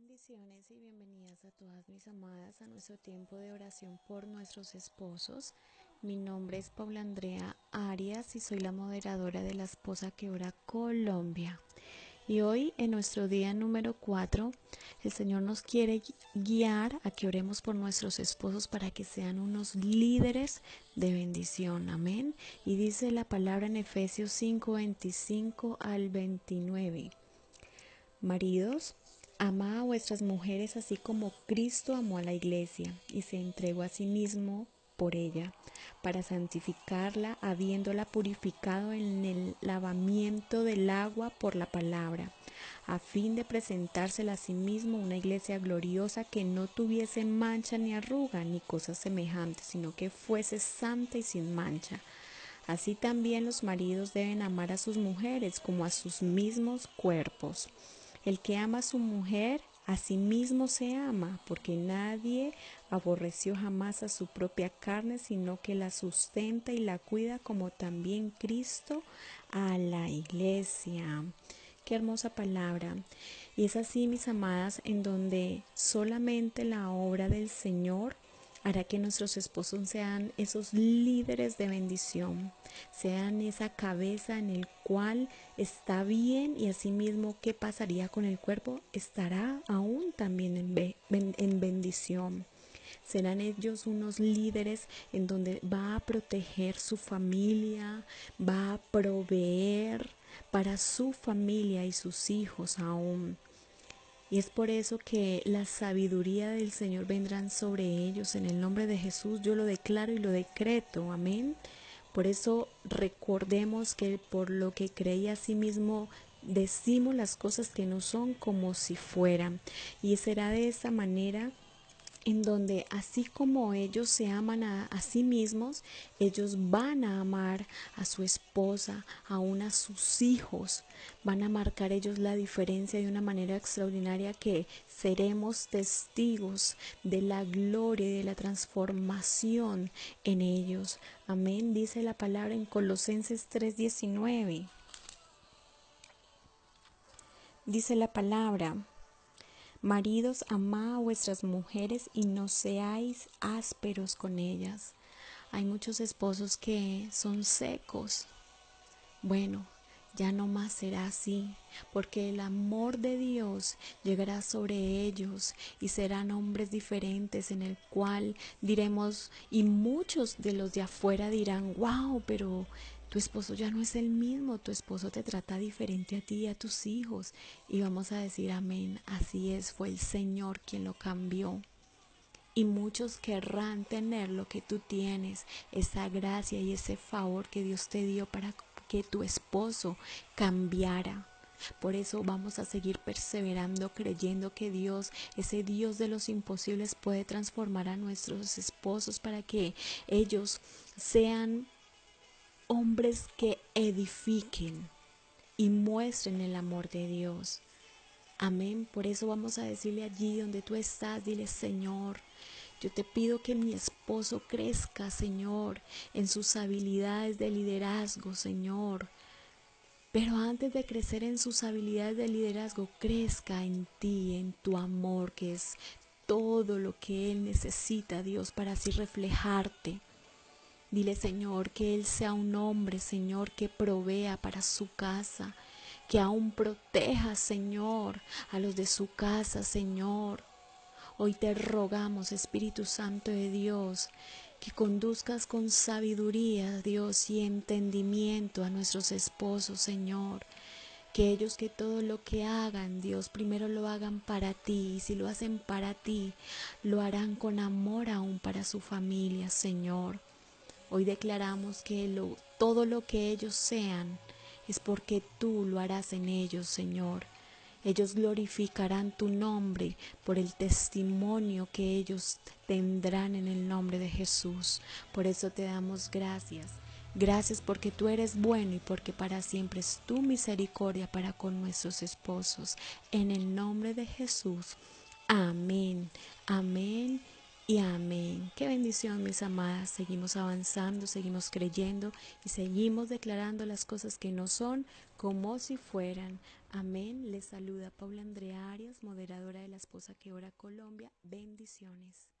Bendiciones y bienvenidas a todas mis amadas a nuestro tiempo de oración por nuestros esposos. Mi nombre es Paula Andrea Arias y soy la moderadora de la Esposa que Ora Colombia. Y hoy, en nuestro día número 4, el Señor nos quiere guiar a que oremos por nuestros esposos para que sean unos líderes de bendición. Amén. Y dice la palabra en Efesios 5, 25 al 29. Maridos, Amad a vuestras mujeres así como Cristo amó a la iglesia y se entregó a sí mismo por ella, para santificarla, habiéndola purificado en el lavamiento del agua por la palabra, a fin de presentársela a sí mismo una iglesia gloriosa que no tuviese mancha ni arruga ni cosas semejantes, sino que fuese santa y sin mancha. Así también los maridos deben amar a sus mujeres como a sus mismos cuerpos. El que ama a su mujer, a sí mismo se ama, porque nadie aborreció jamás a su propia carne, sino que la sustenta y la cuida como también Cristo a la iglesia. Qué hermosa palabra. Y es así, mis amadas, en donde solamente la obra del Señor hará que nuestros esposos sean esos líderes de bendición, sean esa cabeza en el cual está bien y asimismo qué pasaría con el cuerpo estará aún también en, en bendición. Serán ellos unos líderes en donde va a proteger su familia, va a proveer para su familia y sus hijos aún y es por eso que la sabiduría del Señor vendrán sobre ellos. En el nombre de Jesús yo lo declaro y lo decreto. Amén. Por eso recordemos que por lo que creía a sí mismo decimos las cosas que no son como si fueran. Y será de esa manera en donde así como ellos se aman a, sí mismos, ellos van a amar a su esposa, aún a sus hijos, van a marcar ellos la diferencia de una manera extraordinaria que seremos testigos de la gloria y de la transformación en ellos. Amén, dice la palabra en Colosenses 3:19. Dice la palabra, Maridos, amad a vuestras mujeres y no seáis ásperos con ellas. Hay muchos esposos que son secos. Bueno, ya no más será así, porque el amor de Dios llegará sobre ellos y serán hombres diferentes en el cual diremos, y muchos de los de afuera dirán, wow, pero tu esposo ya no es el mismo, tu esposo te trata diferente a ti y a tus hijos. Y vamos a decir amén, así es, fue el Señor quien lo cambió. Y muchos querrán tener lo que tú tienes, esa gracia y ese favor que Dios te dio para que tu esposo cambiara. Por eso vamos a seguir perseverando creyendo que Dios, ese Dios de los imposibles, puede transformar a nuestros esposos para que ellos sean hombres que edifiquen y muestren el amor de Dios. Amén. Por eso vamos a decirle allí donde tú estás, dile Señor, yo te pido que mi esposo crezca, Señor, en sus habilidades de liderazgo, Señor. Pero antes de crecer en sus habilidades de liderazgo, crezca en ti, en tu amor, que es todo lo que Él necesita, Dios, para así reflejarte. Dile, Señor, que Él sea un hombre, Señor, que provea para su casa, que aún proteja, Señor, a los de su casa, Señor. Hoy te rogamos, Espíritu Santo de Dios, que conduzcas con sabiduría, Dios, y entendimiento a nuestros esposos, Señor. Que ellos que todo lo que hagan, Dios, primero lo hagan para ti, y si lo hacen para ti, lo harán con amor aún para su familia, Señor. Hoy declaramos que todo lo que ellos sean es porque tú lo harás en ellos, Señor. Ellos glorificarán tu nombre por el testimonio que ellos tendrán en el nombre de Jesús. Por eso te damos gracias. Gracias porque tú eres bueno y porque para siempre es tu misericordia para con nuestros esposos. En el nombre de Jesús. Amén. Amén y amén. Qué bendición, mis amadas. Seguimos avanzando, seguimos creyendo y seguimos declarando las cosas que no son como si fueran. Amén. Les saluda Paula Andrea Arias, moderadora de la Esposa que Ora Colombia. Bendiciones.